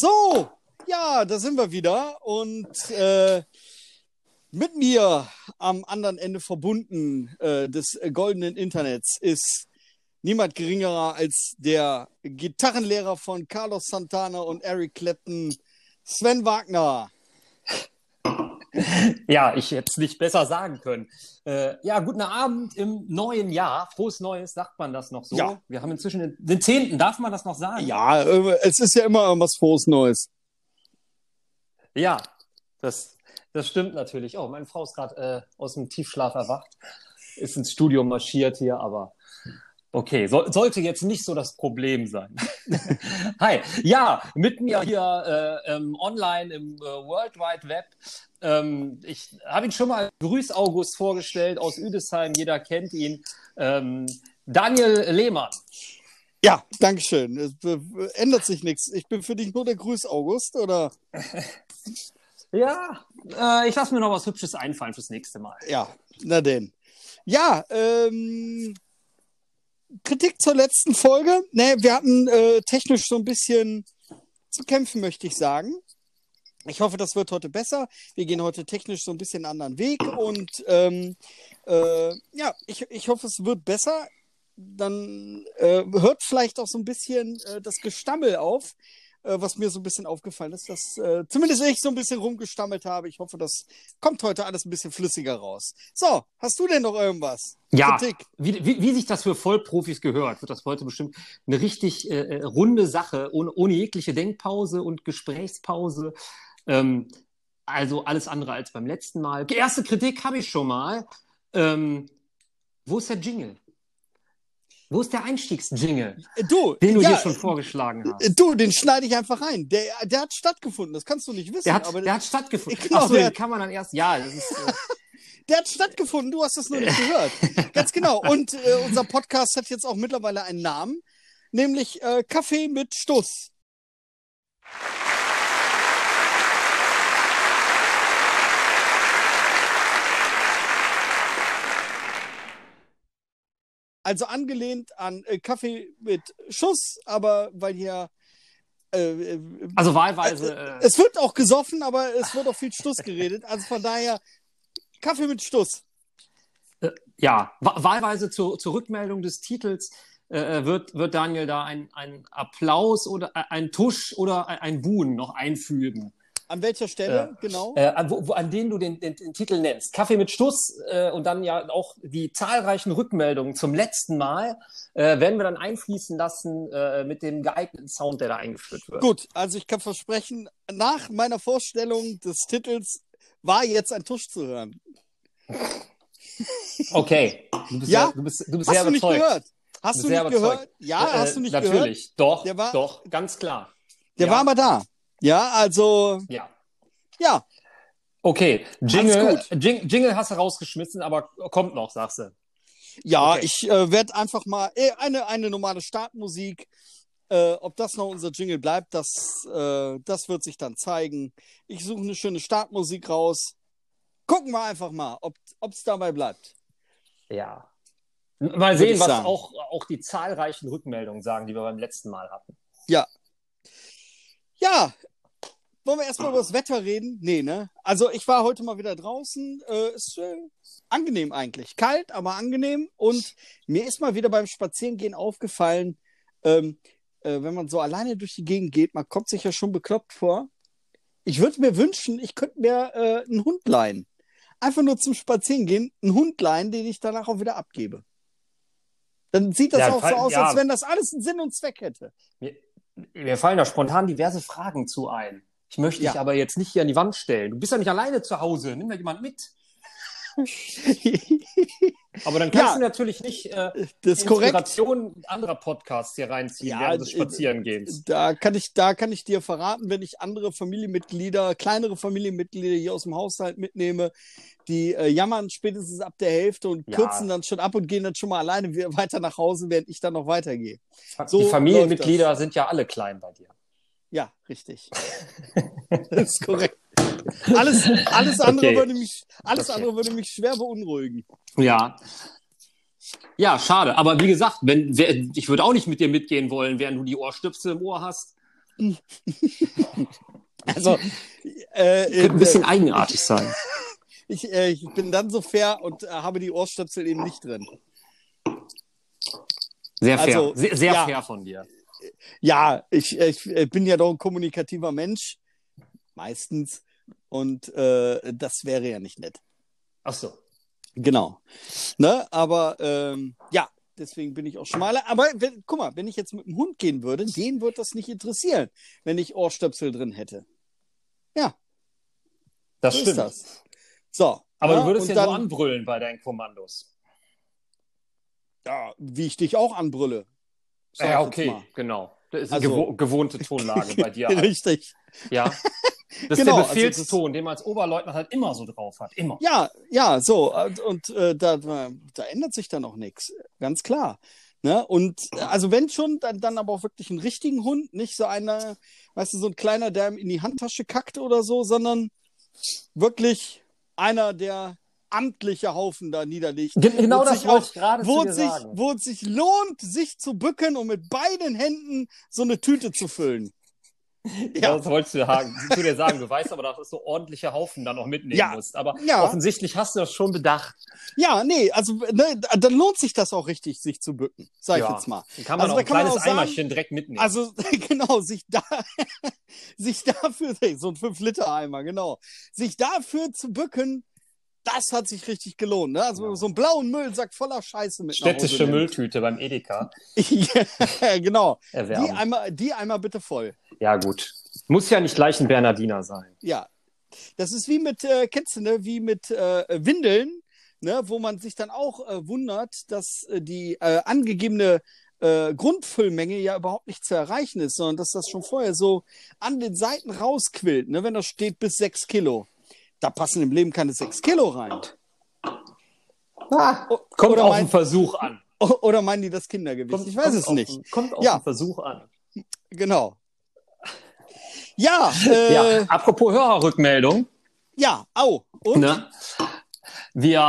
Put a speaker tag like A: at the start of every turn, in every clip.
A: So, ja, da sind wir wieder und äh, mit mir am anderen Ende verbunden äh, des goldenen Internets ist niemand geringerer als der Gitarrenlehrer von Carlos Santana und Eric Clapton, Sven Wagner.
B: Ja, ich hätte es nicht besser sagen können. Äh, ja, guten Abend im neuen Jahr. Frohes Neues, sagt man das noch so?
A: Ja.
B: Wir haben inzwischen den, den 10. Darf man das noch sagen?
A: Ja, äh, es ist ja immer irgendwas Frohes Neues.
B: Ja, das, das stimmt natürlich. Oh, meine Frau ist gerade äh, aus dem Tiefschlaf erwacht, ist ins Studio marschiert hier, aber okay, so, sollte jetzt nicht so das Problem sein. Hi, ja, mit mir hier äh, ähm, online im äh, World Wide Web. Ähm, ich habe ihn schon mal Grüß August vorgestellt aus Üdesheim, jeder kennt ihn. Ähm, Daniel Lehmann.
A: Ja, Dankeschön. Es äh, ändert sich nichts. Ich bin für dich nur der Grüß August, oder?
B: Ja, äh, ich lasse mir noch was Hübsches einfallen fürs nächste Mal.
A: Ja, na denn. Ja, ähm, Kritik zur letzten Folge. Ne, wir hatten äh, technisch so ein bisschen zu kämpfen, möchte ich sagen. Ich hoffe, das wird heute besser. Wir gehen heute technisch so ein bisschen einen anderen Weg und ähm, äh, ja, ich, ich hoffe, es wird besser. Dann äh, hört vielleicht auch so ein bisschen äh, das Gestammel auf, was mir so ein bisschen aufgefallen ist, dass äh, zumindest ich so ein bisschen rumgestammelt habe. Ich hoffe, das kommt heute alles ein bisschen flüssiger raus. So, hast du denn noch irgendwas?
B: Ja, wie, wie, wie sich das für Vollprofis gehört, wird das heute bestimmt eine richtig äh, äh, runde Sache, ohne, ohne jegliche Denkpause und Gesprächspause. Ähm, also alles andere als beim letzten Mal. Die erste Kritik habe ich schon mal. Ähm, wo ist der Jingle? Wo ist der Einstiegsjingle,
A: Äh, Du,
B: den du
A: ja,
B: dir schon vorgeschlagen hast?
A: äh, Du, den schneide ich einfach rein. Der, der hat stattgefunden, das kannst du nicht wissen.
B: Der hat,
A: aber
B: der hat stattgefunden.
A: Genau,
B: Ach so,
A: der-
B: den kann man dann erst. Ja, das ist. Äh,
A: Der hat stattgefunden, du hast das nur nicht gehört. Ganz genau. Und äh, unser Podcast hat jetzt auch mittlerweile einen Namen, nämlich äh, Kaffee mit Stuss. Also angelehnt an äh, Kaffee mit Schuss, aber weil hier äh, äh,
B: also wahlweise. Äh,
A: es wird auch gesoffen, aber es wird auch viel Stuss geredet. Also von daher Kaffee mit Stuss.
B: ja, wa- wahlweise zur, zur Rückmeldung des Titels äh, wird, wird Daniel da ein, ein Applaus oder äh, ein Tusch oder ein, ein Buhen noch einfügen,
A: An welcher Stelle, genau?
B: äh, an, wo, wo, an denen du den, den, den Titel nennst. Kaffee mit Stuss äh, und dann ja auch die zahlreichen Rückmeldungen zum letzten Mal äh, werden wir dann einfließen lassen äh, mit dem geeigneten Sound, der da eingeführt wird.
A: Gut, also ich kann versprechen, nach meiner Vorstellung des Titels war jetzt ein Tusch zu hören.
B: Okay, du bist,
A: Ja?
B: sehr, du bist, du bist
A: Hast
B: sehr
A: du nicht
B: überzeugt.
A: gehört? Hast du
B: sehr
A: nicht gehört? Ja,
B: Äh,
A: hast du nicht gehört?
B: Natürlich, doch,
A: war-
B: doch, ganz klar.
A: Der
B: Ja.
A: war aber da. Ja, also,
B: Ja.
A: ja,
B: Okay, Jingle, Jing, Jingle hast du rausgeschmissen, aber kommt noch, sagst du.
A: ja,
B: Okay.
A: ich äh, werde einfach mal äh, eine, eine normale Startmusik. Äh, ob das noch unser Jingle bleibt, das, äh, das wird sich dann zeigen. Ich suche eine schöne Startmusik raus. Gucken wir einfach mal, ob es dabei bleibt.
B: Ja. Mal sehen, was
A: sagen.
B: auch, auch die zahlreichen Rückmeldungen sagen, die wir beim letzten Mal hatten.
A: Ja, wollen wir erstmal über das Wetter reden? Nee, ne? Also ich war heute mal wieder draußen. Äh, ist äh, angenehm eigentlich. Kalt, aber angenehm. Und mir ist mal wieder beim Spazierengehen aufgefallen, ähm, äh, wenn man so alleine durch die Gegend geht, man kommt sich ja schon bekloppt vor. Ich würde mir wünschen, ich könnte mir äh, einen Hund leihen. Einfach nur zum Spazierengehen, einen Hund leihen, den ich danach auch wieder abgebe. Dann sieht das
B: Ja,
A: auch so aus,
B: ja.
A: als wenn das alles einen Sinn und Zweck hätte.
B: Mir, mir fallen da spontan diverse Fragen zu ein. Ich möchte dich
A: Ja.
B: aber jetzt nicht hier an die Wand stellen. Du bist ja nicht alleine zu Hause. Nimm da jemand mit. Aber dann kannst
A: Ja.
B: du natürlich nicht äh,
A: das ist korrekt.
B: Inspiration anderer Podcasts hier reinziehen
A: Ja,
B: während des Spazierengehens.
A: Da kann ich, da kann ich dir verraten, wenn ich andere Familienmitglieder, kleinere Familienmitglieder hier aus dem Haushalt mitnehme, die äh, jammern spätestens ab der Hälfte und
B: Ja.
A: kürzen dann schon ab und gehen dann schon mal alleine weiter nach Hause, während ich dann noch weitergehe. so
B: die Familienmitglieder sind ja alle klein bei dir.
A: Ja, richtig. das ist korrekt. Alles, alles andere
B: Okay.
A: würde mich, alles
B: Okay.
A: andere würde mich schwer beunruhigen.
B: Ja. Ja, schade. Aber wie gesagt, wenn, wer, ich würde auch nicht mit dir mitgehen wollen, während du die Ohrstöpsel im Ohr hast.
A: also, äh,
B: Könnte ein bisschen eigenartig sein.
A: ich, äh, ich bin dann so fair und äh, habe die Ohrstöpsel eben nicht drin.
B: Sehr fair.
A: Also,
B: sehr sehr
A: ja.
B: fair von dir.
A: Ja, ich, ich äh, bin ja doch ein kommunikativer Mensch. Meistens. Und äh, das wäre ja nicht nett.
B: Ach so.
A: Genau. Ne? Aber ähm, ja, deswegen bin ich auch schmaler. Aber wenn, guck mal, wenn ich jetzt mit dem Hund gehen würde, den würde das nicht interessieren, wenn ich Ohrstöpsel drin hätte. Ja,
B: Das
A: so
B: stimmt.
A: das. So.
B: Aber
A: ja,
B: du würdest ja so
A: dann,
B: anbrüllen bei deinen Kommandos.
A: ja, wie ich dich auch anbrülle. Ich
B: Ja, okay, genau. Das ist
A: Also-
B: eine gewo gewohnte Tonlage bei dir. halt.
A: Richtig.
B: Ja. Das ist
A: Genau,
B: der
A: also
B: Befehlston, den man als Oberleutnant halt immer so drauf hat. Immer.
A: Ja, ja, so. Und, und äh, da, da ändert sich dann auch nichts. Ganz klar. Ne? Und äh, also wenn schon, dann, dann aber auch wirklich einen richtigen Hund, nicht so einer, weißt du, so ein kleiner, der ihm in die Handtasche kackt oder so, sondern wirklich einer, der amtliche Haufen da niederlegt.
B: Ge- Genau
A: Wo
B: das
A: sich
B: wollte ich gerade zu
A: Wo es, sich,
B: sagen.
A: wo es sich lohnt, sich zu bücken und mit beiden Händen so eine Tüte zu füllen.
B: Ja. Das wolltest du sagen, zu dir sagen. Du weißt aber, dass du so ordentliche Haufen da noch mitnehmen
A: Ja.
B: musst. Aber
A: Ja.
B: offensichtlich hast du das schon bedacht.
A: Ja, nee, also ne, dann lohnt sich das auch richtig, sich zu bücken, sag ich
B: Ja.
A: jetzt mal.
B: Dann kann man
A: Also
B: auch
A: da
B: ein
A: kann man
B: kleines
A: auch sagen-
B: Eimerchen direkt mitnehmen.
A: Also genau, sich da, sich dafür, so ein 5-Liter-Eimer, genau, sich dafür zu bücken, das hat sich richtig gelohnt. Ne? Also
B: Ja.
A: so einen blauen Müllsack voller Scheiße mit
B: Städtische Mülltüte beim Edeka
A: ja, genau. Die
B: erwerben.
A: einmal, die einmal bitte voll.
B: Ja, gut. Muss ja nicht gleich ein Bernardiner sein.
A: Ja. Das ist wie mit, äh, kennst du, ne, wie mit äh, Windeln, ne, wo man sich dann auch äh, wundert, dass äh, die äh, angegebene äh, Grundfüllmenge ja überhaupt nicht zu erreichen ist, sondern dass das schon vorher so an den Seiten rausquillt, ne, wenn da steht bis sechs Kilo. Da passen im Leben keine sechs Kilo rein. O-
B: Kommt
A: oder,
B: auf
A: mein,
B: den Versuch an.
A: oder meinen die das Kindergewicht?
B: Kommt,
A: ich weiß es
B: auf,
A: nicht.
B: Kommt auf
A: Ja.
B: den Versuch an.
A: Genau. Ja, äh,
B: Ja,
A: ja,
B: apropos Hörerrückmeldung.
A: au. Und?
B: Ne? Wir,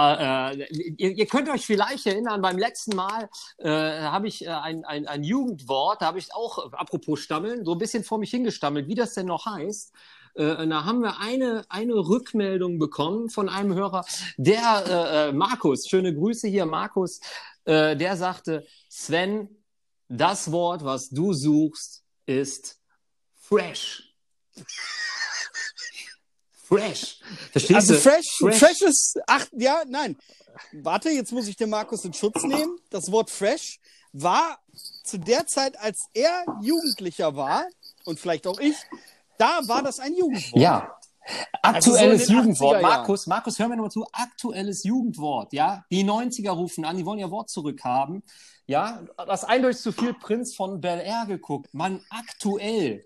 B: äh, ihr, ihr könnt euch vielleicht erinnern, beim letzten Mal äh, habe ich äh, ein, ein, ein Jugendwort, da habe ich auch, apropos Stammeln, so ein bisschen vor mich hingestammelt, wie das denn noch heißt. Äh, da haben wir eine, eine Rückmeldung bekommen von einem Hörer, der äh, äh, Markus, schöne Grüße hier, Markus, äh, der sagte, Sven, das Wort, was du suchst, ist fresh. Fresh. Verstehst
A: Also
B: du?
A: fresh, fresh,
B: Fresh.
A: ist ach ja, nein. Warte, jetzt muss ich den Markus in Schutz nehmen. Das Wort fresh war zu der Zeit, als er Jugendlicher war und vielleicht auch ich, da war das ein Jugendwort.
B: Ja.
A: Also so
B: Aktuelles
A: den 80er
B: Jugendwort. Markus, Markus, hör mir nochmal zu. Aktuelles Jugendwort, ja. Die 90er rufen an, die wollen ihr Wort zurückhaben. Ja, das eindeutig zu viel Prinz von Bel Air geguckt. Mann, aktuell.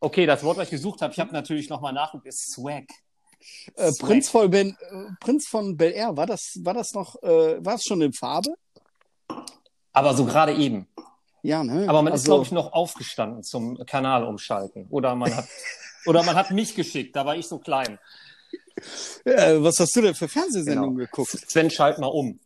B: Okay, das Wort, was ich gesucht habe, ich habe natürlich nochmal nachgeguckt, ist Swag.
A: Äh. Prinz, von ben, äh, Prinz von Bel Air, war das, war das noch, äh, war es schon in Farbe?
B: Aber so gerade eben.
A: Ja, ne?
B: Aber man ist,
A: Also-
B: glaube ich, noch aufgestanden zum Kanal umschalten. Oder man hat, oder man hat mich geschickt, da war ich so klein.
A: Äh, was hast du denn für Fernsehsendungen
B: Genau.
A: geguckt?
B: Sven, schalt mal um.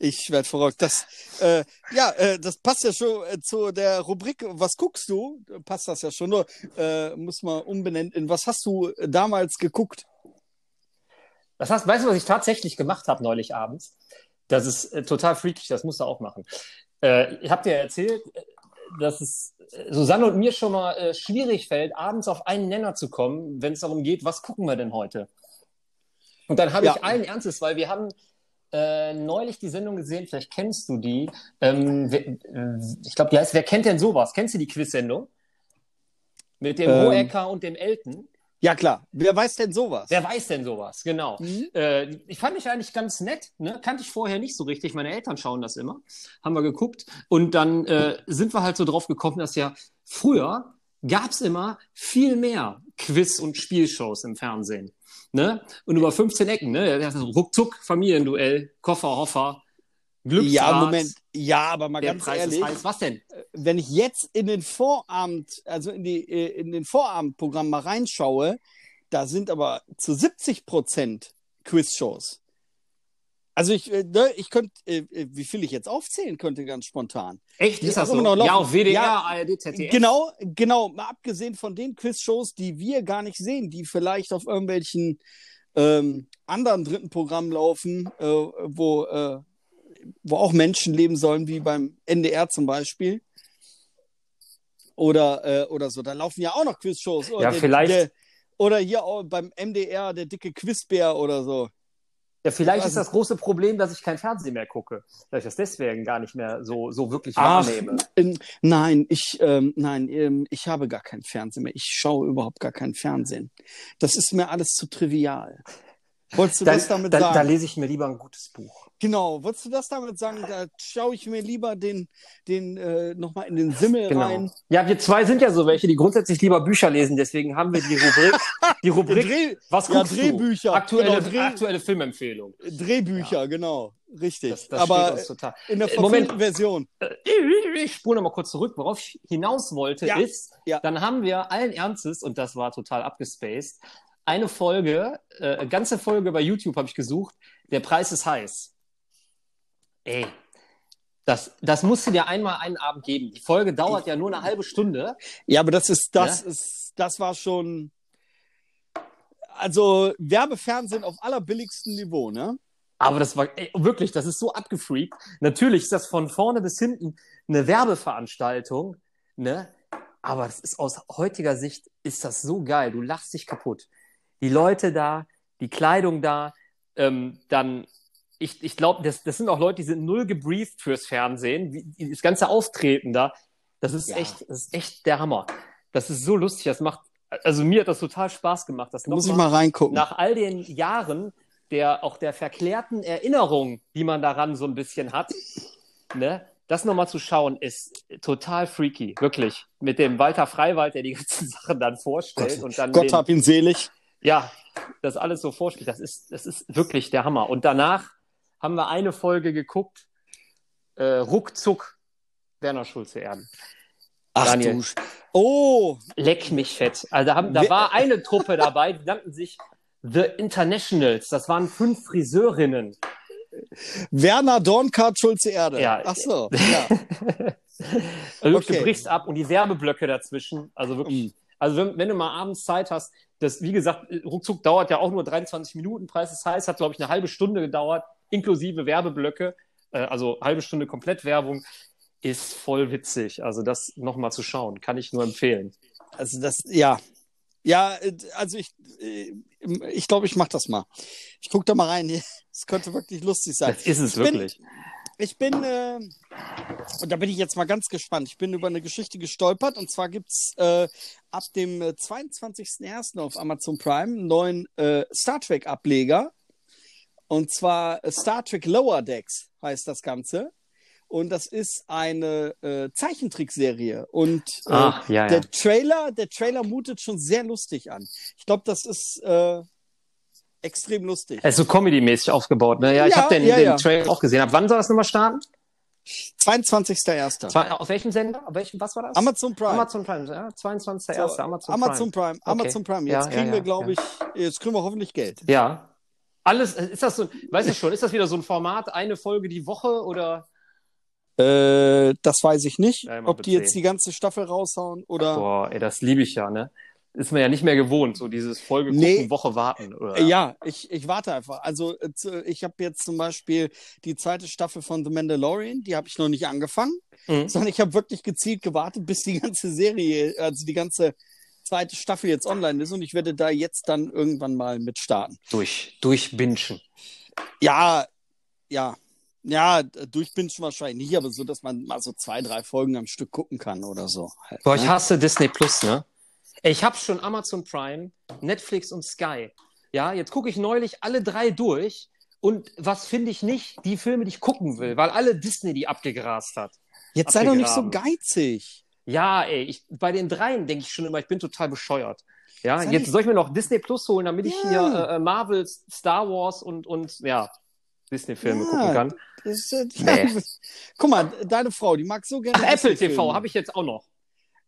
A: Ich werd verrückt. Das, äh, ja, äh, das passt ja schon äh, zu der Rubrik Was guckst du? Passt das ja schon. Nur äh, muss man umbenennen. In was hast du damals geguckt?
B: Das heißt, weißt du, was ich tatsächlich gemacht habe neulich abends? Das ist äh, total freakig, das musst du auch machen. Äh, ich habe dir erzählt, äh, dass es äh, Susanne und mir schon mal äh, schwierig fällt, abends auf einen Nenner zu kommen, wenn es darum geht, was gucken wir denn heute? Und dann habe
A: Ja.
B: ich allen Ernstes, weil wir haben äh, neulich die Sendung gesehen, vielleicht kennst du die. Ähm, wer, äh, ich glaube, die heißt Wer kennt denn sowas? Kennst du die Quiz-Sendung? Mit dem
A: Ähm.
B: Hohecker und dem Elton.
A: Ja, klar. Wer weiß denn sowas?
B: Wer weiß denn sowas? Genau.
A: Mhm.
B: Äh, ich fand dich eigentlich ganz nett. Ne? Kannte ich vorher nicht so richtig. Meine Eltern schauen das immer. Haben wir geguckt. Und dann äh, sind wir halt so drauf gekommen, dass ja früher gab's immer viel mehr Quiz- und Spielshows im Fernsehen. Ne? Und über 15 Ecken. Ne? Ruckzuck, Familienduell, Koffer, Hoffer, Glücksrad.
A: Ja, Moment. Ja, aber mal
B: Der
A: ganz
B: Preis
A: ehrlich.
B: Was denn?
A: wenn ich jetzt in den Vorabend, also in die äh, in den Vorabendprogramm mal reinschaue, da sind aber zu 70 Prozent Quizshows. Also ich, äh, ne, ich könnte, äh, wie viel ich jetzt aufzählen könnte, ganz spontan.
B: Echt? Ist das so? Ja, auf WDR,
A: Ja,
B: ARD, ZDF.
A: Genau, genau. Mal abgesehen von den Quizshows, die wir gar nicht sehen, die vielleicht auf irgendwelchen ähm, anderen dritten Programmen laufen, äh, wo, äh, wo auch Menschen leben sollen, wie beim NDR zum Beispiel. Oder, äh, oder so. Da laufen ja auch noch Quizshows. Oder
B: Ja, vielleicht-
A: Der, oder hier auch beim MDR der dicke Quizbär oder so.
B: Ja, vielleicht ist das große Problem, dass ich kein Fernsehen mehr gucke. Dass ich das deswegen gar nicht mehr so, so wirklich wahrnehme.
A: Ähm, nein, ich, ähm, nein, ähm, ich habe gar kein Fernsehen mehr. Ich schaue überhaupt gar kein Fernsehen. Das ist mir alles zu trivial. Wolltest du
B: Dann,
A: das damit
B: dann,
A: sagen?
B: da lese ich mir lieber ein gutes Buch.
A: genau, wolltest du das damit sagen? Da schaue ich mir lieber den, den äh, nochmal in den Simmel
B: Genau.
A: rein.
B: Ja, wir zwei sind ja so welche, die grundsätzlich lieber Bücher lesen. Deswegen haben wir die Rubrik, die Rubrik
A: Dreh,
B: was
A: ja, Drehbücher.
B: du? Aktuelle,
A: Genau, Dreh-
B: aktuelle Filmempfehlung.
A: Drehbücher, genau. Richtig.
B: Das, das
A: Aber
B: uns total.
A: in der
B: Äh, Moment.
A: Version.
B: Äh, Ich spule noch mal kurz zurück. Worauf ich hinaus wollte,
A: Ja,
B: ist,
A: ja.
B: dann haben wir allen Ernstes, und das war total abgespaced, eine Folge, äh, eine ganze Folge bei YouTube habe ich gesucht, der Preis ist heiß. Ey, das, das musst du dir einmal einen Abend geben. Die Folge dauert ja nur eine halbe Stunde.
A: Ja, aber das ist, das ist, das war schon. Also Werbefernsehen auf allerbilligstem Niveau, ne?
B: Aber das war ey, wirklich, das ist so abgefreakt. Natürlich ist das von vorne bis hinten eine Werbeveranstaltung, ne? Aber das ist aus heutiger Sicht ist das so geil. Du lachst dich kaputt. Die Leute da, die Kleidung da, ähm, dann ich, ich glaube, das, das sind auch Leute, die sind null gebrieft fürs Fernsehen. Wie, das ganze Auftreten da, das ist
A: Ja.
B: echt, das ist echt der Hammer. Das ist so lustig. Das macht, also mir hat das total Spaß gemacht. Das
A: Da muss ich mal reingucken.
B: nach all den Jahren der auch der verklärten Erinnerung, die man daran so ein bisschen hat, ne, das nochmal zu schauen, ist total freaky, wirklich. Mit dem Walter Freiwald, der die ganzen Sachen dann vorstellt
A: Gott,
B: und dann
A: Gott
B: den,
A: hab ihn selig.
B: Ja, das alles so vorspielt. Das ist, das ist wirklich der Hammer. Und danach haben wir eine Folge geguckt, äh, ruckzuck Werner Schulze Erden.
A: Ach
B: Daniel.
A: du. Oh,
B: Leck mich fett. Also da, haben, da war eine Truppe dabei, die nannten sich The Internationals. Das waren fünf Friseurinnen.
A: Werner Dornkart Schulze Erde.
B: Ja.
A: Ach so. Ja.
B: Also
A: Okay.
B: du brichst ab und die Werbeblöcke dazwischen. Also wirklich.
A: Mm.
B: Also wenn, wenn du mal abends Zeit hast, das, wie gesagt, ruckzuck dauert ja auch nur 23 Minuten. Preis ist heiß, hat, glaube ich, eine halbe Stunde gedauert, inklusive Werbeblöcke. Äh, also halbe Stunde komplett Werbung. Ist voll witzig. Also das nochmal zu schauen, kann ich nur empfehlen.
A: Also das, ja. Ja, äh, also ich, äh, ich glaube, ich mache das mal. Ich gucke da mal rein. Es könnte wirklich lustig sein.
B: Das ist es
A: Ich bin-
B: wirklich.
A: Ich bin, äh, und da bin ich jetzt mal ganz gespannt. Ich bin über eine Geschichte gestolpert und zwar gibt's äh, ab dem äh, 22.01. auf Amazon Prime einen neuen äh, Star Trek Ableger. Und zwar äh, Star Trek Lower Decks heißt das Ganze. Und das ist eine äh, Zeichentrickserie. Und äh,
B: Ah, ja, ja.
A: der Trailer, der Trailer mutet schon sehr lustig an. Ich glaube, das ist äh, extrem lustig.
B: Er ist so comedy-mäßig aufgebaut, ne? Ja, ich
A: Ja,
B: habe den,
A: ja,
B: den
A: ja.
B: Trailer auch gesehen. Ab wann soll das nochmal starten?
A: 22.01.
B: Zwar, auf welchem Sender? Auf welchem, was war das?
A: Amazon Prime.
B: Amazon Prime, ja, 22.01.
A: So,
B: Amazon,
A: Amazon
B: Prime.
A: Prime. Amazon Prime. Jetzt
B: Ja,
A: kriegen wir, glaube ich, jetzt kriegen wir hoffentlich Geld.
B: Ja. Alles, ist das so, weißt du schon, ist das wieder so ein Format, eine Folge die Woche oder?
A: Äh, das weiß ich nicht, ob die jetzt die ganze Staffel raushauen oder.
B: Boah, ey, das liebe ich ja, ne? Ist man ja nicht mehr gewohnt, so dieses Folge gucken,
A: Nee.
B: Woche warten, oder?
A: Äh, Ja, ich, ich warte einfach. Also äh, ich habe jetzt zum Beispiel die zweite Staffel von The Mandalorian, die habe ich noch nicht angefangen,
B: Mhm.
A: sondern ich habe wirklich gezielt gewartet, bis die ganze Serie, also die ganze zweite Staffel jetzt online ist und ich werde da jetzt dann irgendwann mal mit starten.
B: Durch, durchbinschen.
A: Ja, ja. Ja, durchbingen wahrscheinlich nicht, aber so, dass man mal so zwei, drei Folgen am Stück gucken kann oder so. halt,
B: Boah, ich
A: ne?
B: hasse Disney Plus, ne? Ich habe schon Amazon Prime, Netflix und Sky. Ja, jetzt gucke ich neulich alle drei durch. Und was finde ich nicht? Die Filme, die ich gucken will, weil alle Disney die abgegrast hat.
A: Jetzt sei doch nicht so geizig.
B: Ja, ey, ich, bei den dreien denke ich schon immer, ich bin total bescheuert. Ja, jetzt
A: nicht-
B: soll ich mir noch Disney Plus holen, damit ich
A: Ja.
B: hier äh, Marvel, Star Wars und, und ja, Disney-Filme
A: Ja.
B: gucken kann.
A: Ist, äh,
B: Nee.
A: Guck mal, deine Frau, die mag so gerne.
B: Ach, Apple. TV habe ich jetzt auch noch.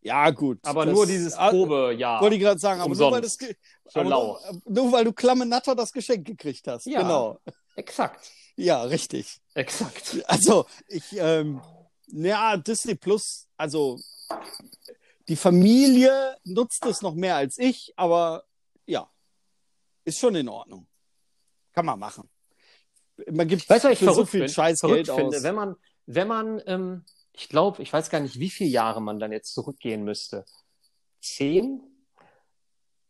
A: Ja, gut.
B: Aber
A: das-
B: nur dieses
A: ah,
B: Probejahr.
A: Wollte ich gerade sagen, aber nur weil, das, aber nur, nur weil du klamme Natter das Geschenk gekriegt hast.
B: Ja.
A: Genau.
B: Exakt.
A: Ja, richtig.
B: Exakt.
A: Also, ich, ähm, ja, Disney Plus, also die Familie nutzt es noch mehr als ich, aber ja, ist schon in Ordnung. Kann man machen. Man gibt
B: Weißt
A: für so viel
B: bin?
A: Scheiß
B: verrückt
A: Geld
B: finde?
A: aus.
B: Wenn man, wenn man, ähm, ich glaube, ich weiß gar nicht, wie viele Jahre man dann jetzt zurückgehen müsste. Zehn?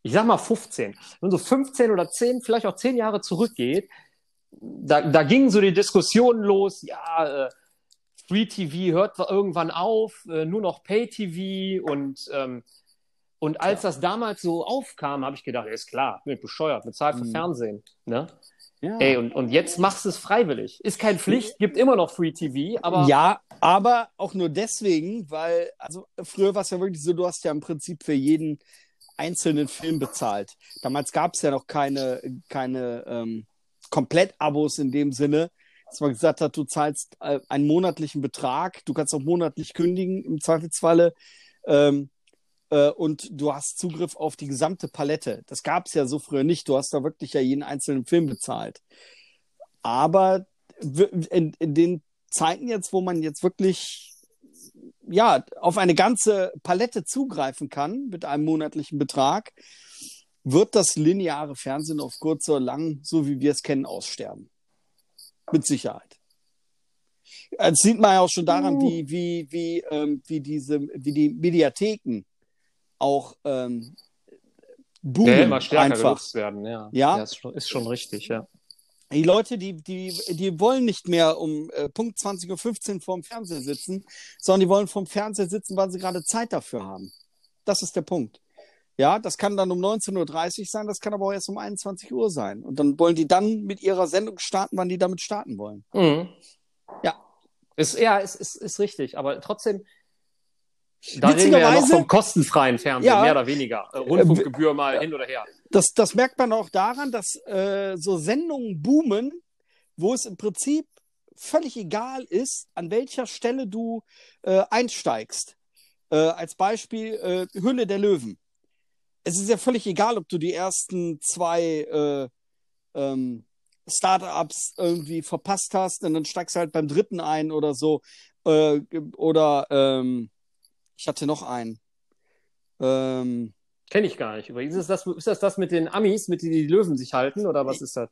B: Ich sag mal 15. Wenn man so 15 oder 10, vielleicht auch 10 Jahre zurückgeht, da, da gingen so die Diskussionen los, ja, äh, Free TV hört irgendwann auf, äh, nur noch Pay TV und ähm, und als das damals so aufkam, habe ich gedacht, ja, ist klar, bin ich bescheuert, bezahlt für
A: Mhm.
B: Fernsehen, ne?
A: Ja.
B: Ey, und, und jetzt machst du es freiwillig. Ist kein Pflicht, gibt immer noch Free TV, aber
A: ja, aber auch nur deswegen, weil, also früher war es ja wirklich so, du hast ja im Prinzip für jeden einzelnen Film bezahlt. Damals gab es ja noch keine, keine ähm, Komplett-Abos in dem Sinne, dass man gesagt hat, du zahlst äh, einen monatlichen Betrag, du kannst auch monatlich kündigen im Zweifelsfalle. Ähm, äh, und du hast Zugriff auf die gesamte Palette. Das gab es ja so früher nicht. Du hast da wirklich ja jeden einzelnen Film bezahlt. Aber in, in den Zeiten jetzt, wo man jetzt wirklich ja auf eine ganze Palette zugreifen kann mit einem monatlichen Betrag, wird das lineare Fernsehen auf kurz oder lang, so wie wir es kennen, aussterben. Mit Sicherheit. Das sieht man ja auch schon daran,
B: Uh.
A: wie, wie, wie, ähm, wie diese, wie die Mediatheken auch ähm, boomen
B: ja, immer stärker
A: einfach.
B: genutzt werden, ja.
A: Ja?
B: ist, schon, ist schon richtig, ja.
A: Die Leute, die, die, die wollen nicht mehr um äh, Punkt 20.15 Uhr vorm Fernseher sitzen, sondern die wollen vorm Fernseher sitzen, weil sie gerade Zeit dafür haben. Das ist der Punkt. Ja, das kann dann um 19.30 Uhr sein, das kann aber auch erst um 21 Uhr sein. Und dann wollen die dann mit ihrer Sendung starten, wann die damit starten wollen.
B: Mhm.
A: Ja.
B: Ist, ja, ist, ist, ist richtig, aber trotzdem, da reden wir ja noch vom kostenfreien Fernsehen,
A: Ja.
B: mehr oder weniger. Äh, Rundfunkgebühr mal hin oder her.
A: Das, das merkt man auch daran, dass äh, so Sendungen boomen, wo es im Prinzip völlig egal ist, an welcher Stelle du äh, einsteigst. Äh, als Beispiel äh, Hülle der Löwen. Es ist ja völlig egal, ob du die ersten zwei äh, ähm, Startups irgendwie verpasst hast und dann steigst du halt beim dritten ein oder so. Äh, oder ähm, ich hatte noch einen. Ähm,
B: Kenne ich gar nicht. Übrigens, ist das, ist das das mit den Amis, mit denen die Löwen sich halten, oder was ist das?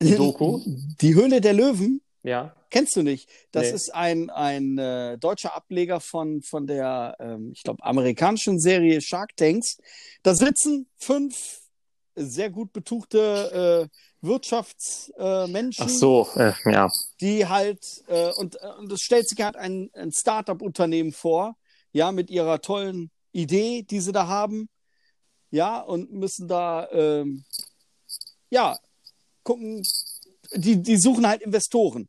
B: Die Doku?
A: Die Höhle der Löwen?
B: Ja.
A: Kennst du nicht? Das
B: Nee.
A: ist ein, ein äh, deutscher Ableger von, von der, ähm, ich glaube, amerikanischen Serie Shark Tanks. Da sitzen fünf sehr gut betuchte äh, Wirtschaftsmenschen, äh,
B: Ach so, äh, ja.
A: die halt, äh, und, äh, und es stellt sich halt ein, ein Start-up-Unternehmen vor, ja, mit ihrer tollen Idee, die sie da haben, ja, und müssen da, ähm, ja, gucken, die, die suchen halt Investoren.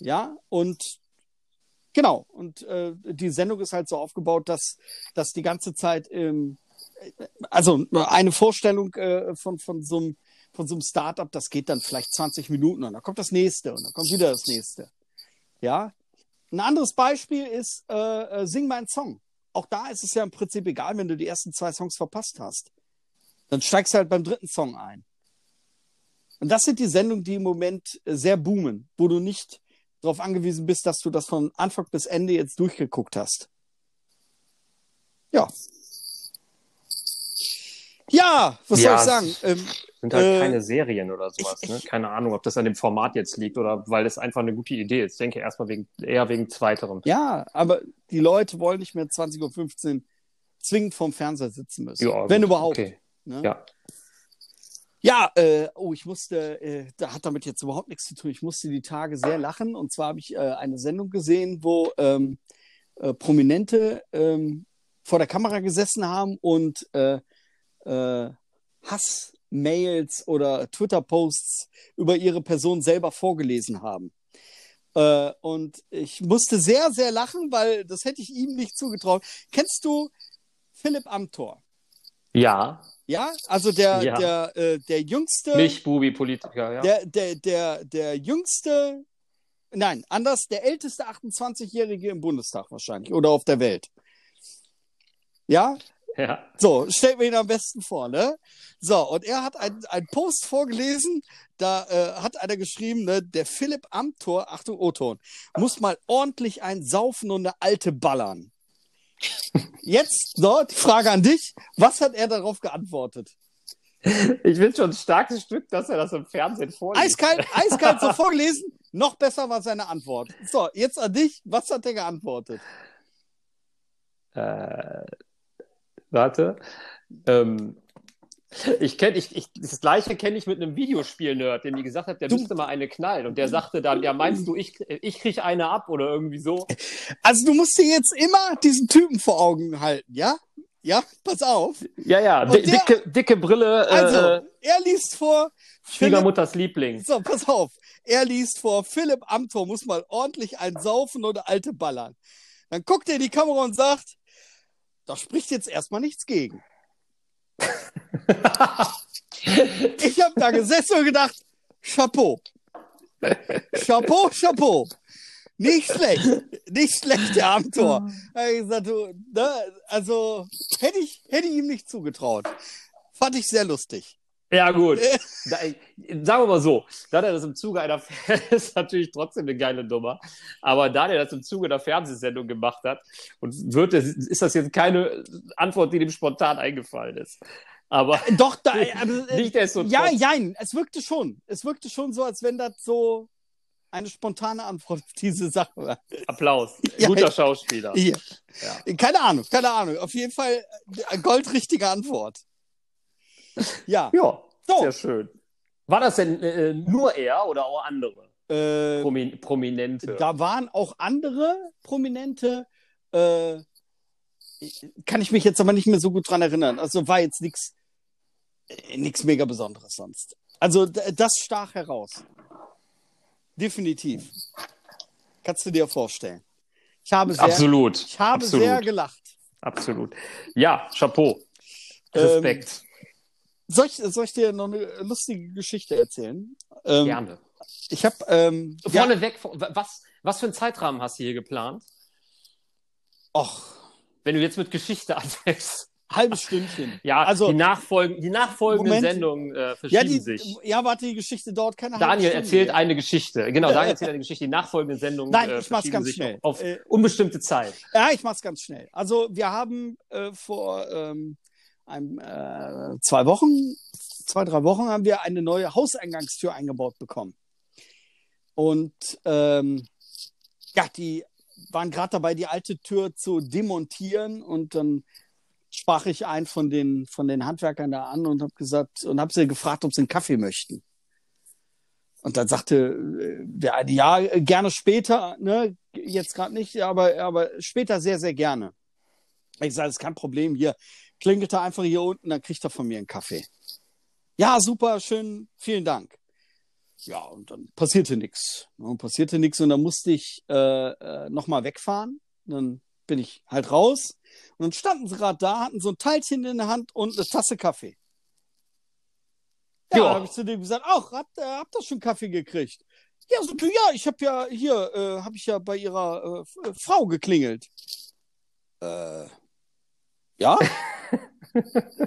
A: Ja, und genau, und äh, die Sendung ist halt so aufgebaut, dass, dass die ganze Zeit, ähm, also eine Vorstellung äh, von, von so einem von so einem Startup, das geht dann vielleicht 20 Minuten und dann kommt das nächste und dann kommt wieder das nächste. Ja. Ein anderes Beispiel ist äh, äh, Sing mein Song. Auch da ist es ja im Prinzip egal, wenn du die ersten zwei Songs verpasst hast. Dann steigst du halt beim dritten Song ein. Und das sind die Sendungen, die im Moment äh, sehr boomen, wo du nicht darauf angewiesen bist, dass du das von Anfang bis Ende jetzt durchgeguckt hast. Ja. Ja, was
B: Ja,
A: soll ich sagen? Ähm,
B: Sind halt
A: Äh,
B: keine Serien oder sowas.
A: ich-
B: ne?
A: ich-
B: Keine Ahnung, ob das an dem Format jetzt liegt oder weil es einfach eine gute Idee ist. Ich denke erstmal wegen, eher wegen zweiterem.
A: ja, aber die Leute wollen nicht mehr 20.15 Uhr zwingend vorm Fernseher sitzen müssen.
B: Ja,
A: wenn
B: gut,
A: überhaupt.
B: Okay.
A: Ne?
B: Ja.
A: Ja, äh, oh, ich musste, äh, da hat damit jetzt überhaupt nichts zu tun. Ich musste die Tage sehr lachen. Und zwar habe ich äh, eine Sendung gesehen, wo ähm, äh, Prominente ähm, vor der Kamera gesessen haben und äh, Hassmails oder Twitter-Posts über ihre Person selber vorgelesen haben. Äh, und ich musste sehr, sehr lachen, weil das hätte ich ihm nicht zugetraut. Kennst du Philipp Amthor?
B: Ja,
A: Ja, also der,
B: Ja.
A: der, äh, der jüngste,
B: Milchbubi-Politiker, ja.
A: der, der, der, der jüngste, nein, anders, der älteste 28-Jährige im Bundestag wahrscheinlich oder auf der Welt. Ja,
B: Ja.
A: So, stellt mir ihn am besten vor, ne? So, und er hat einen Post vorgelesen, da äh, hat einer geschrieben, ne, der Philipp Amthor, Achtung, O-Ton, muss mal ordentlich ein Saufen und eine alte ballern. Jetzt, so, die Frage an dich. Was hat er darauf geantwortet?
B: Ich finde schon ein starkes Stück, dass er das im Fernsehen vorliest.
A: Eiskalt, eiskalt so vorgelesen. Noch besser war seine Antwort. So, jetzt an dich. Was hat er geantwortet?
B: Äh, warte. Ähm, ich kenne, ich, ich, das gleiche kenne ich mit einem Videospiel-Nerd, dem die gesagt hat, der
A: Du-
B: müsste mal eine knallen. Und der sagte dann, ja, meinst du, ich, ich krieg eine ab oder irgendwie so?
A: Also, du musst dir jetzt immer diesen Typen vor Augen halten, ja? Ja, pass auf.
B: Ja, ja,
A: der-
B: dicke, dicke Brille,
A: Also,
B: äh,
A: er liest vor. Philipp,
B: Schwiegermutters Liebling.
A: so, pass auf. Er liest vor, Philipp Amthor muss mal ordentlich ein Saufen oder alte ballern. Dann guckt er in die Kamera und sagt, da spricht jetzt erstmal nichts gegen. Ich habe da gesessen und gedacht, Chapeau. Chapeau, Chapeau. Nicht schlecht. Nicht schlecht, der Amtor. Du, ne, also hätte ich, hätte ich ihm nicht zugetraut. Fand ich sehr lustig.
B: Ja, gut. Da, sagen wir mal so, da der das im Zuge einer, ist natürlich trotzdem eine geile Nummer, aber da der das im Zuge einer Fernsehsendung gemacht hat, und wird, das- ist das jetzt keine Antwort, die dem spontan eingefallen ist. Aber
A: Doch, da, also, äh,
B: nicht desto
A: ja, jein, es wirkte schon. Es wirkte schon so, als wenn das so eine spontane Antwort auf diese Sache war.
B: Applaus.
A: Ja.
B: Guter Schauspieler.
A: Hier.
B: Ja.
A: Keine Ahnung, keine Ahnung. Auf jeden Fall äh, goldrichtige Antwort. Ja.
B: Ja,
A: So.
B: sehr schön. War das denn äh, nur er oder auch andere
A: Äh,
B: Promi Prominente?
A: Da waren auch andere Prominente. Äh, kann ich mich jetzt aber nicht mehr so gut dran erinnern. Also war jetzt nichts nichts mega Besonderes sonst. Also das stach heraus. Definitiv. Kannst du dir vorstellen. Ich habe sehr,
B: Absolut.
A: ich habe
B: Absolut.
A: sehr gelacht.
B: Absolut. Ja, Chapeau.
A: Ähm,
B: Respekt.
A: Soll ich, soll ich dir noch eine lustige Geschichte erzählen? Ähm,
B: Gerne.
A: Ich habe ähm, ja,
B: Vorneweg, was, was für einen Zeitrahmen hast du hier geplant?
A: och,
B: Wenn du jetzt mit Geschichte anfängst.
A: halbes Stündchen.
B: Ja,
A: Also-
B: die, Nachfolgen, die nachfolgenden
A: Moment.
B: Sendungen äh,
A: Ja,
B: verschieben
A: die,
B: sich.
A: ja, warte, die Geschichte dauert keine halbe
B: Daniel erzählt eine Geschichte. Genau, Daniel erzählt eine Geschichte. Die nachfolgenden Sendungen
A: Nein,
B: äh,
A: ich mach's ganz schnell.
B: auf
A: Äh,
B: unbestimmte Zeit.
A: Ja, ich mach's ganz schnell. Also wir haben äh, vor ähm, ein, äh, zwei Wochen, zwei, drei Wochen haben wir eine neue Hauseingangstür eingebaut bekommen. Und ähm, ja, die waren gerade dabei, die alte Tür zu demontieren und dann sprach ich einen von den, von den Handwerkern da an und habe gesagt und habe sie gefragt, ob sie einen Kaffee möchten. Und dann sagte äh, der eine, ja, gerne später, ne, jetzt gerade nicht, aber, aber später sehr, sehr gerne. Ich sage, das ist kein Problem, hier klingelt er einfach hier unten, dann kriegt er von mir einen Kaffee. Ja, super, schön, vielen Dank. Ja, und dann passierte nichts. Ne, passierte nichts und dann musste ich äh, äh, nochmal wegfahren. Dann bin ich halt raus und dann standen sie gerade da, hatten so ein Teilchen in der Hand und eine Tasse Kaffee. Ja,
B: Ja.
A: habe ich zu dem gesagt, ach, habt, äh, habt ihr schon Kaffee gekriegt? Ja, so, ja, ich habe ja hier, äh, habe ich ja bei ihrer äh, Frau geklingelt. Äh, ja?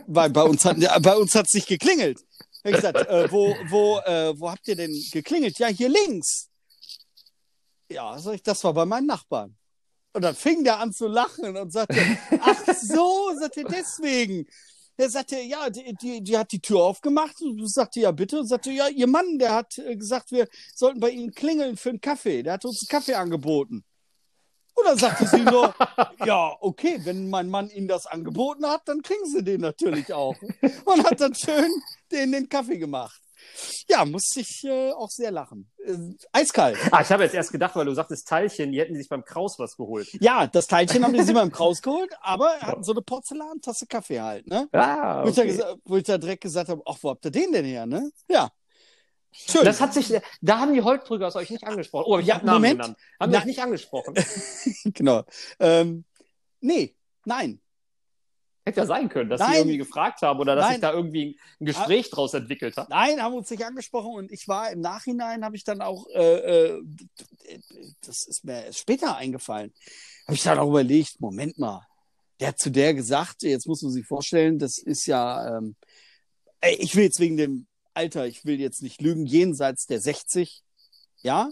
A: Weil bei uns hat bei uns hat's nicht geklingelt. Ich hab gesagt, äh, wo, wo, äh, wo habt ihr denn geklingelt? Ja, hier links. Ja, sag ich, das war bei meinen Nachbarn. Und dann fing der an zu lachen und sagte, ach so, sagt er deswegen. Er sagte, ja, die, die, die hat die Tür aufgemacht und sagte, ja, bitte. Und sagte, ja, ihr Mann, der hat äh, gesagt, wir sollten bei Ihnen klingeln für einen Kaffee. Der hat uns einen Kaffee angeboten. Und dann sagte sie nur, ja, okay, wenn mein Mann Ihnen das angeboten hat, dann kriegen Sie den natürlich auch. Und hat dann schön den, den Kaffee gemacht. Ja, musste ich äh, auch sehr lachen. Äh, eiskalt.
B: Ah, ich habe jetzt erst gedacht, weil du sagtest Teilchen, die hätten sich beim Kraus was geholt.
A: Ja, das Teilchen haben die sie beim Kraus geholt, aber hatten so eine Porzellantasse Kaffee halt, ne?
B: Ah,
A: Wo, ich da wo ich da direkt gesagt habe, ach, wo habt ihr den denn her, ne? Ja. Schön.
B: Das hat sich, da haben die Holtbrügers euch nicht angesprochen. Oh, ich
A: Ja,
B: habe Namen
A: Moment.
B: genannt. Haben die
A: Na-
B: euch nicht angesprochen.
A: genau. Ähm, nee, nein.
B: Hätte ja sein können, dass
A: Nein.
B: sie irgendwie gefragt haben oder dass
A: Nein.
B: sich da irgendwie ein Gespräch draus entwickelt hat.
A: Nein, haben uns nicht angesprochen und ich war im Nachhinein, habe ich dann auch, äh, äh, das ist mir später eingefallen, habe ich dann auch überlegt, Moment mal, der hat zu der gesagt, jetzt muss man sich vorstellen, das ist ja, ähm, ich will jetzt wegen dem Alter, ich will jetzt nicht lügen, jenseits der 60, ja,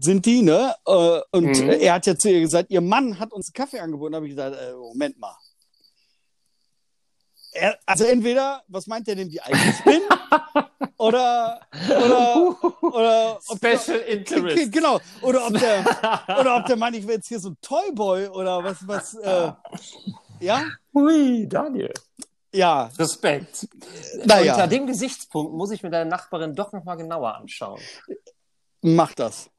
A: sind die, ne? Äh, und
B: Mhm.
A: er hat ja zu ihr gesagt, ihr Mann hat uns Kaffee angeboten. Da habe ich gesagt, äh, Moment mal. Er, also entweder, was meint er denn, wie alt ich bin? oder, oder, oder ob der,
B: Special Interest.
A: genau, oder ob der, oder ob der Mann, ich will jetzt hier so ein Toyboy oder was, was, äh, ja,
B: Hui, Daniel.
A: Ja,
B: Respekt.
A: naja,
B: Unter dem Gesichtspunkt muss ich mir deine Nachbarin doch nochmal genauer anschauen.
A: mach das.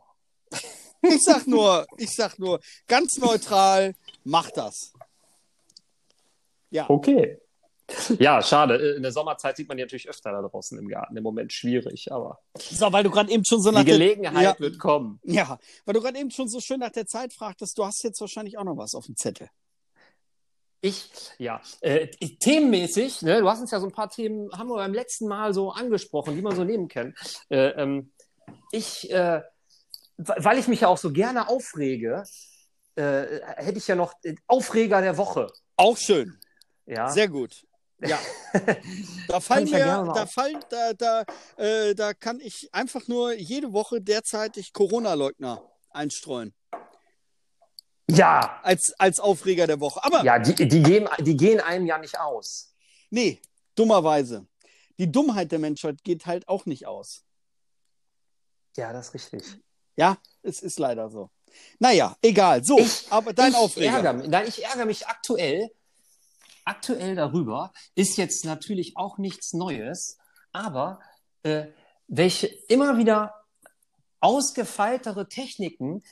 A: Ich sag nur, ich sag nur, ganz neutral, mach das. Ja,
B: Okay. Ja, schade. In der Sommerzeit sieht man die natürlich öfter da draußen im Garten. Im Moment schwierig, aber
A: so, weil du gerade eben schon so nach
B: die
A: der,
B: Gelegenheit
A: ja,
B: wird kommen.
A: ja, weil du gerade eben schon so schön nach der Zeit fragtest, du hast jetzt wahrscheinlich auch noch was auf dem Zettel.
B: Ich, ja, äh, themenmäßig, ne, du hast uns ja so ein paar Themen, haben wir beim letzten Mal so angesprochen, die man so nehmen kann. Äh, ähm, ich, äh, weil ich mich ja auch so gerne aufrege, äh, hätte ich ja noch äh, Aufreger der Woche.
A: Auch schön.
B: Ja,
A: Sehr gut. Ja. Da fallen
B: ja
A: mir, da
B: auf.
A: fallen, da, da, äh, da kann ich einfach nur jede Woche derzeitig Corona-Leugner einstreuen.
B: Ja,
A: Als, als Aufreger der Woche. Aber
B: ja die, die, gehen, die gehen einem ja nicht aus.
A: nee, dummerweise. Die Dummheit der Menschheit geht halt auch nicht aus.
B: Ja, das ist richtig.
A: Ja, es ist leider so. Naja, egal. So,
B: Ich-
A: aber dein
B: ich
A: Aufreger.
B: Ärgere, nein, ich ärgere mich aktuell, aktuell darüber, ist jetzt natürlich auch nichts Neues, aber äh, welche immer wieder ausgefeiltere Techniken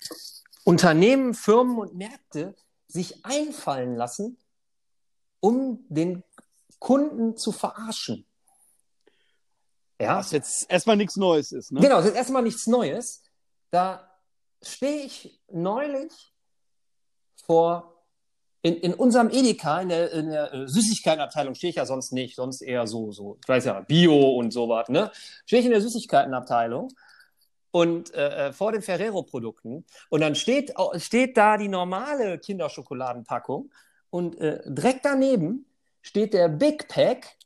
B: Unternehmen, Firmen und Märkte sich einfallen lassen, um den Kunden zu verarschen. Ja,
A: Was jetzt erstmal nichts Neues ist, ne?
B: Genau, das ist erstmal nichts Neues. Da stehe ich neulich vor, in, in unserem Edeka, in der, in der äh, Süßigkeitenabteilung stehe ich ja sonst nicht, sonst eher so, so, ich weiß ja, Bio und sowas, ne? Stehe ich in der Süßigkeitenabteilung und äh, äh, vor den Ferrero-Produkten und dann steht, steht da die normale Kinderschokoladenpackung und äh, direkt daneben steht der Big Pack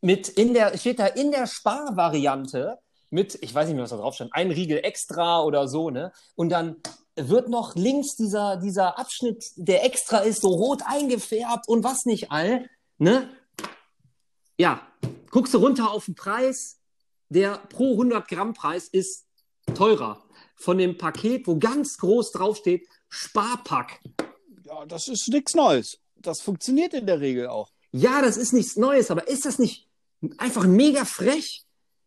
B: mit in der, steht da in der Sparvariante mit, ich weiß nicht mehr, was da drauf stand, ein Riegel extra oder so, ne? Und dann wird noch links dieser, dieser Abschnitt, der extra ist, so rot eingefärbt und was nicht all, ne? Ja, guckst du runter auf den Preis, der pro 100 Gramm Preis ist teurer. Von dem Paket, wo ganz groß draufsteht, Sparpack.
A: Ja, das ist nichts Neues. Das funktioniert in der Regel auch.
B: Ja, das ist nichts Neues, aber ist das nicht einfach mega frech?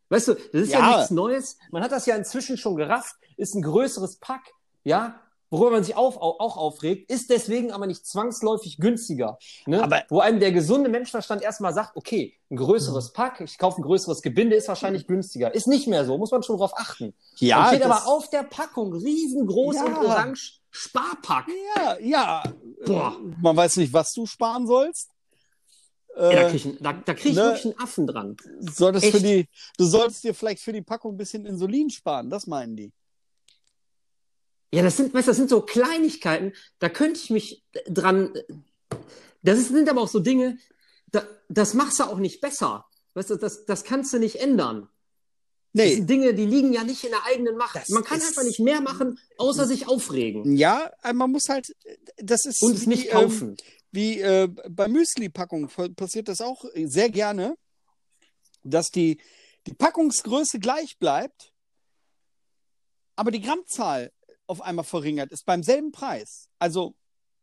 B: Weißt du, das ist ja,
A: Ja.
B: nichts Neues. Man hat das ja inzwischen schon gerafft, ist ein größeres Pack, ja, worüber man sich auf, au- auch aufregt, ist deswegen aber nicht zwangsläufig günstiger. Ne?
A: Aber-
B: Wo einem der gesunde Menschenverstand erstmal sagt, okay, ein größeres Pack, ich kaufe ein größeres Gebinde, ist wahrscheinlich günstiger. Ist nicht mehr so, muss man schon drauf achten.
A: Ja,
B: Dann steht aber auf der Packung riesengroß
A: Ja.
B: und orange Sparpack.
A: Ja, ja.
B: Boah.
A: Man weiß nicht, was du sparen sollst.
B: Ja, da
A: Äh,
B: kriege ich, einen- da, da krieg ich
A: ne?
B: wirklich einen Affen dran.
A: solltest
B: echt.
A: für die, du solltest dir vielleicht für die Packung ein bisschen Insulin sparen, das meinen die.
B: Ja, das sind, weißt, du, das sind so Kleinigkeiten, da könnte ich mich dran. Das ist, sind aber auch so Dinge, da, das machst du auch nicht besser. Weißt du, das, das kannst du nicht ändern. Das
A: Nee,
B: sind Dinge, die liegen ja nicht in der eigenen Macht.
A: Das
B: Man kann einfach nicht mehr machen, außer sich aufregen
A: ja, man muss halt, das ist
B: und es
A: wie,
B: nicht
A: ähm,
B: kaufen.
A: wie äh, bei Müsli-Packungen passiert das auch sehr gerne, dass die, die Packungsgröße gleich bleibt, aber die Grammzahl auf einmal verringert ist beim selben Preis. Also,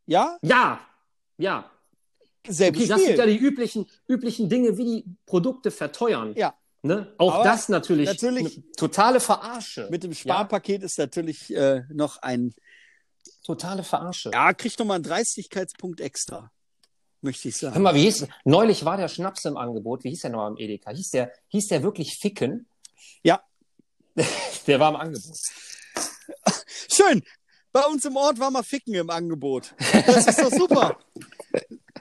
A: ja,
B: ja, ja.
A: selbes
B: Okay, das sind
A: Spiel.
B: ja die üblichen, üblichen Dinge, wie die Produkte verteuern.
A: Ja.
B: Ne? Auch
A: Aber
B: das natürlich,
A: natürlich-
B: totale Verarsche.
A: Mit dem Sparpaket ist natürlich äh, noch ein,
B: Totale Verarsche.
A: ja, kriegt nochmal einen Dreistigkeitspunkt extra, möchte ich
B: Hör
A: sagen.
B: mal, wie hieß, neulich war der Schnaps im Angebot. Wie hieß der noch am Edeka? Hieß der, hieß der wirklich Ficken?
A: Ja.
B: Der war im Angebot.
A: Schön, bei uns im Ort war mal Ficken im Angebot. Das ist doch super.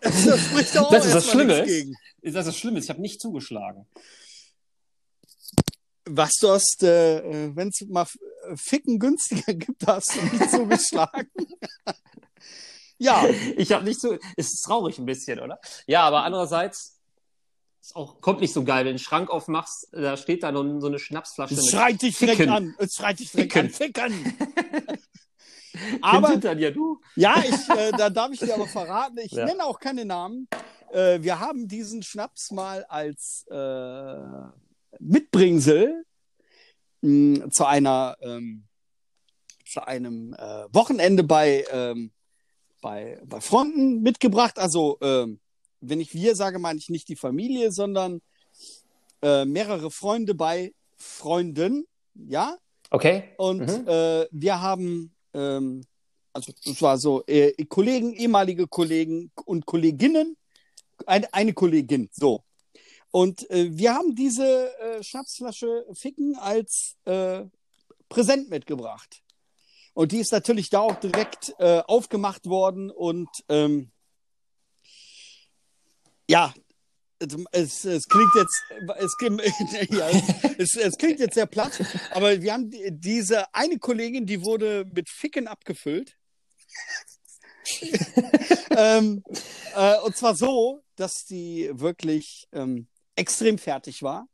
A: Das, das spricht doch auch
B: Das ist das Schlimme.
A: gegen.
B: Ist das das Schlimme? Ich habe nicht zugeschlagen.
A: Was du hast, äh, wenn es mal Ficken günstiger gibt, hast du nicht zugeschlagen. Ja.
B: Ich habe nicht so, es ist traurig ein bisschen, oder? Ja, aber andererseits ist auch, kommt nicht so geil, wenn du den Schrank aufmachst, da steht da noch so eine Schnapsflasche.
A: Es schreit dich direkt
B: Ficken.
A: an. Es schreit dich direkt
B: Ficken.
A: an. Ficken. Aber
B: dir, du.
A: Ja, ich, äh, da darf ich dir aber verraten, ich
B: Ja.
A: nenne auch keine Namen. Äh, wir haben diesen Schnaps mal als äh, Mitbringsel mh, zu einer ähm, zu einem äh, Wochenende bei, ähm, bei, bei Freunden mitgebracht. Also, ähm, wenn ich wir sage, meine ich nicht die Familie, sondern äh, mehrere Freunde bei Freunden, ja.
B: Okay.
A: Und
B: Mhm.
A: äh, wir haben, ähm, also es war so, äh, Kollegen, ehemalige Kollegen und Kolleginnen, eine, eine Kollegin, so. Und äh, wir haben diese äh, Schnapsflasche Ficken als äh, Präsent mitgebracht. Und die ist natürlich da auch direkt aufgemacht worden und ähm, ja, es, es klingt jetzt, es, ja, es, es klingt jetzt sehr platt, aber wir haben die, diese eine Kollegin, die wurde mit Ficken abgefüllt. ähm, äh, und zwar so, dass die wirklich ähm, extrem fertig war.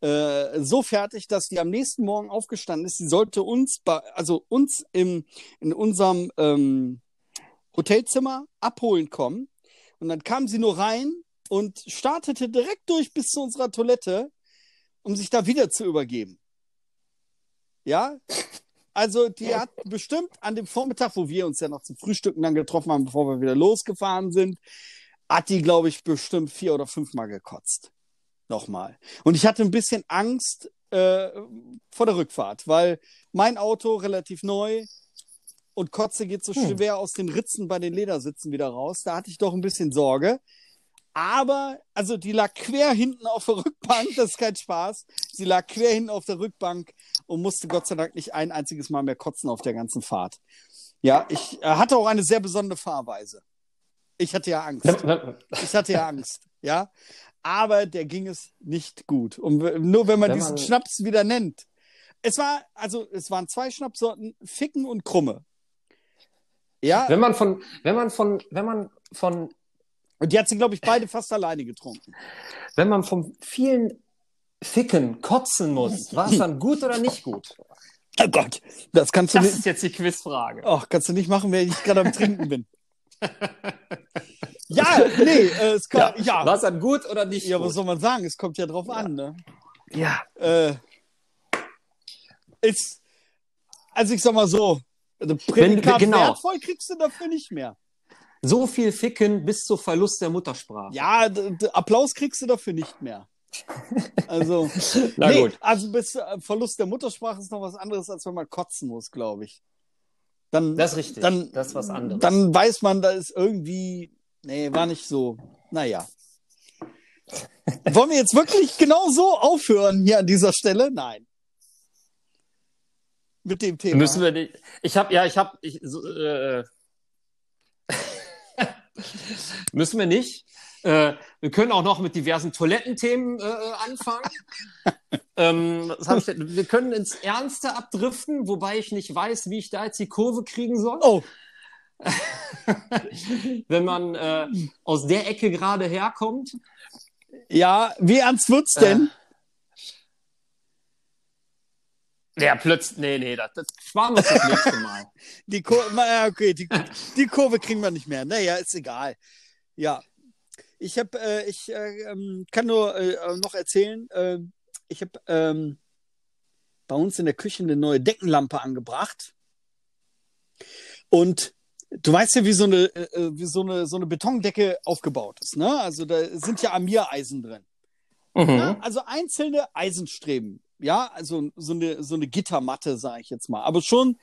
A: Äh, so fertig, dass die am nächsten Morgen aufgestanden ist. Sie sollte uns, bei, also uns im, in unserem ähm, Hotelzimmer abholen kommen. Und dann kam sie nur rein und startete direkt durch bis zu unserer Toilette, um sich da wieder zu übergeben. Ja? Also, die hat bestimmt an dem Vormittag, wo wir uns ja noch zum Frühstücken dann getroffen haben, bevor wir wieder losgefahren sind, hat die, glaube ich, bestimmt vier oder fünfmal gekotzt. Nochmal. Und ich hatte ein bisschen Angst äh, vor der Rückfahrt, weil mein Auto relativ neu und Kotze geht so
B: Hm.
A: schwer aus den Ritzen bei den Ledersitzen wieder raus. Da hatte ich doch ein bisschen Sorge. Aber, also die lag quer hinten auf der Rückbank, das ist kein Spaß. Sie lag quer hinten auf der Rückbank und musste Gott sei Dank nicht ein einziges Mal mehr kotzen auf der ganzen Fahrt. Ja, ich äh, hatte auch eine sehr besondere Fahrweise. Ich hatte ja Angst. Ich hatte ja Angst, ja. Aber der ging es nicht gut. Und nur wenn man
B: Wenn
A: diesen Schnaps wieder nennt. Es war, also es waren zwei Schnapssorten, Ficken und Krumme. Ja,
B: Wenn man von, wenn man von, wenn man von,
A: und die hat sie, glaube ich, beide fast alleine getrunken.
B: wenn man von vielen Ficken kotzen muss, war es dann gut oder nicht gut?
A: Oh Gott, das kannst du
B: Das
A: nicht.
B: ist jetzt die Quizfrage.
A: Ach, kannst du nicht machen, wenn ich gerade am Trinken bin. ja, nee, äh, es kann, ja.
B: War es dann gut oder nicht
A: Ja, was
B: gut?
A: soll man sagen? Es kommt ja drauf an, ne?
B: Ja.
A: Äh, ist, also ich sag mal so, also
B: Wenn-
A: Prädikat
B: genau.
A: wertvoll kriegst du dafür nicht mehr.
B: So viel Ficken bis zu Verlust der Muttersprache.
A: Ja, Applaus kriegst du dafür nicht mehr. Also,
B: Na
A: nee,
B: gut.
A: also bis äh, Verlust der Muttersprache ist noch was anderes, als wenn man kotzen muss, glaube ich. Dann,
B: Das ist richtig.
A: Dann,
B: das ist was anderes.
A: Dann weiß man, da ist irgendwie, nee, war nicht so. Naja. Wollen wir jetzt wirklich genau so aufhören hier an dieser Stelle? Nein. Mit dem Thema.
B: Müssen wir nicht. Ich habe, ja, ich habe, ich, so, äh, müssen wir nicht. Äh, wir können auch noch mit diversen Toilettenthemen äh, anfangen. ähm, ich? Wir können ins Ernste abdriften, wobei ich nicht weiß, wie ich da jetzt die Kurve kriegen soll.
A: Oh,
B: Wenn man äh, aus der Ecke gerade herkommt.
A: ja, wie ernst wird's denn?
B: Ja, plötzlich. Nee, nee, das, das sparen wir das nächste Mal.
A: Die Kurve, ja, okay, die, die Kurve kriegen wir nicht mehr. Naja, ist egal. Ja. Ich habe, äh, ich äh, ähm, kann nur äh, noch erzählen, äh, ich habe ähm, bei uns in der Küche eine neue Deckenlampe angebracht. Und du weißt ja, wie so eine, äh, wie so eine, so eine Betondecke aufgebaut ist, ne? Also da sind ja Amireisen drin. Ja,
B: Mhm.
A: also einzelne Eisenstreben. Ja, also so eine, so eine Gittermatte, sage ich jetzt mal. Aber schon,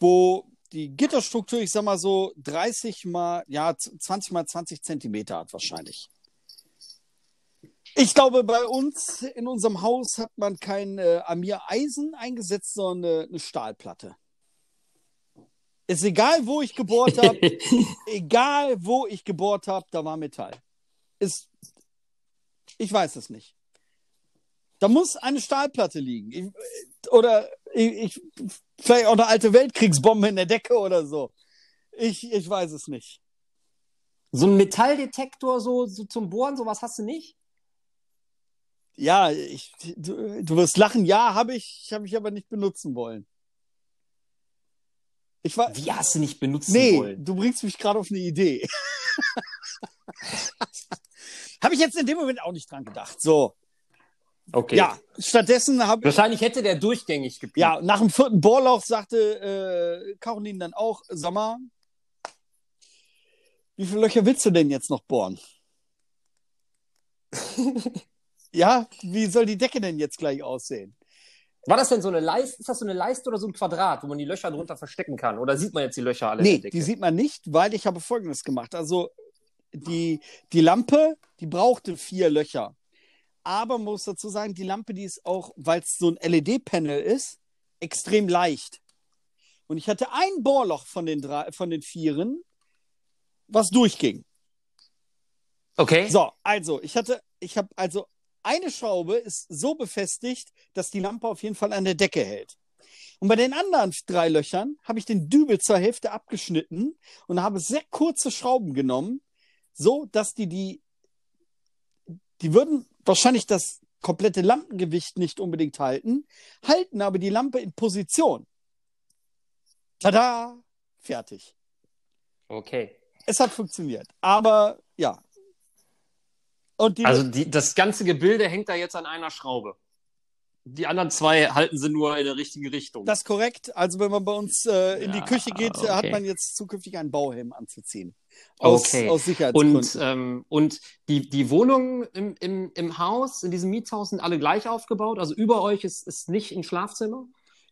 A: wo die Gitterstruktur, ich sag mal so 30 mal, ja, 20 mal 20 Zentimeter hat wahrscheinlich. Ich glaube, bei uns in unserem Haus hat man kein äh, Amir-Eisen eingesetzt, sondern eine, eine Stahlplatte. Ist egal, wo ich gebohrt habe, egal, wo ich gebohrt habe, da war Metall. Ist, ich weiß es nicht. Da muss eine Stahlplatte liegen. Ich, oder ich, ich, vielleicht auch eine alte Weltkriegsbombe in der Decke oder so. Ich, ich weiß es nicht.
B: So ein Metalldetektor so, so zum Bohren, sowas hast du nicht?
A: Ja, ich, du, du wirst lachen. Ja, habe ich, habe ich aber nicht benutzen wollen. Ich war,
B: Wie hast du nicht benutzen
A: nee,
B: wollen?
A: du bringst mich gerade auf eine Idee. habe ich jetzt in dem Moment auch nicht dran gedacht. So,
B: Okay.
A: ja, stattdessen habe ich,
B: Wahrscheinlich hätte der durchgängig gepiept.
A: ja, nach dem vierten Bohrloch sagte äh, Caroline dann auch, sag mal, wie viele Löcher willst du denn jetzt noch bohren? ja, wie soll die Decke denn jetzt gleich aussehen?
B: War das denn so eine Leiste? Ist das so eine Leiste oder so ein Quadrat, wo man die Löcher drunter verstecken kann? Oder sieht man jetzt die Löcher alle
A: Nee, die sieht man nicht, weil ich habe Folgendes gemacht. Also die, die Lampe, die brauchte vier Löcher. Aber man muss dazu sagen, die Lampe, die ist auch, weil es so ein LED-Panel ist, extrem leicht. Und ich hatte ein Bohrloch von den drei, von den vieren, was durchging.
B: Okay.
A: So, also, ich hatte, ich habe, also eine Schraube ist so befestigt, dass die Lampe auf jeden Fall an der Decke hält. Und bei den anderen drei Löchern habe ich den Dübel zur Hälfte abgeschnitten und habe sehr kurze Schrauben genommen, so dass die die, die würden wahrscheinlich das komplette Lampengewicht nicht unbedingt halten, halten aber die Lampe in Position. Tada! Fertig.
B: Okay.
A: Es hat funktioniert. Aber ja. Die,
B: Also die, das ganze Gebilde hängt da jetzt an einer Schraube. Die anderen zwei halten sie nur in der richtige Richtung.
A: Das ist korrekt. Also wenn man bei uns äh, in die
B: Ja,
A: Küche geht,
B: okay.
A: hat man jetzt zukünftig einen Bauhelm anzuziehen. Aus,
B: Okay.
A: aus Sicherheitsgründen.
B: und ähm, und die, die Wohnungen im, im, im Haus, in diesem Mietshaus, sind alle gleich aufgebaut. Also über euch ist, ist nicht ein Schlafzimmer.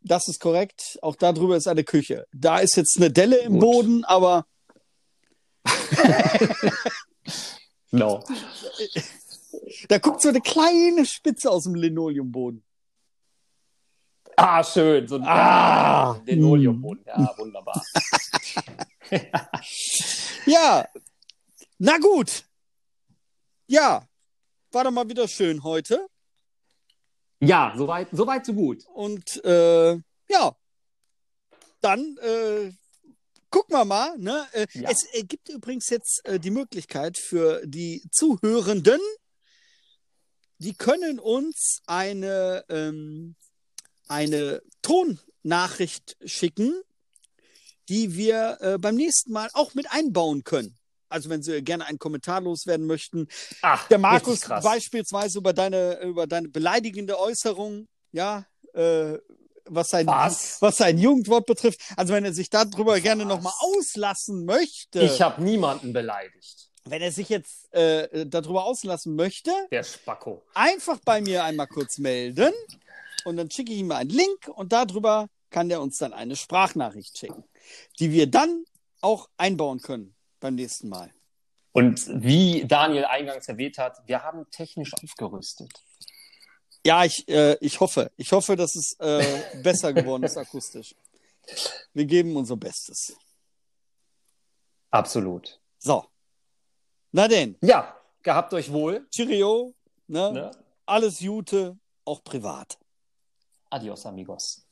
A: das ist korrekt. Auch darüber ist eine Küche. Da ist jetzt eine Delle im
B: Gut.
A: Boden, aber
B: No.
A: da guckt so eine kleine Spitze aus dem Linoleumboden.
B: Ah, schön. So ein
A: Ah.
B: Linoleumboden. Ja, wunderbar.
A: Ja, na gut. Ja, war doch mal wieder schön heute.
B: Ja, soweit, soweit so gut.
A: Und äh, ja, dann äh, gucken wir mal. Ne? Äh,
B: Ja.
A: Es äh, gibt übrigens jetzt äh, die Möglichkeit für die Zuhörenden, die können uns eine, ähm, eine Tonnachricht schicken, die wir äh, beim nächsten Mal auch mit einbauen können. Also wenn Sie gerne einen Kommentar loswerden möchten,
B: Ach,
A: der Markus beispielsweise über deine, über deine beleidigende Äußerung, ja, äh, was sein,
B: Was?
A: was sein Jugendwort betrifft. Also wenn er sich darüber gerne nochmal auslassen möchte,
B: Ich habe niemanden beleidigt.
A: wenn er sich jetzt äh, darüber auslassen möchte,
B: Der Spacko.
A: einfach bei mir einmal kurz melden und dann schicke ich ihm einen Link und darüber kann er uns dann eine Sprachnachricht schicken, die wir dann auch einbauen können beim nächsten Mal.
B: Und wie Daniel eingangs erwähnt hat, wir haben technisch aufgerüstet.
A: Ja, ich, äh, ich hoffe. Ich hoffe, dass es äh, besser geworden ist akustisch. Wir geben unser Bestes.
B: Absolut.
A: So. Na denn,
B: Ja, gehabt euch wohl.
A: Cheerio, ne?
B: Ne?
A: alles Gute, auch privat.
B: Adios, amigos.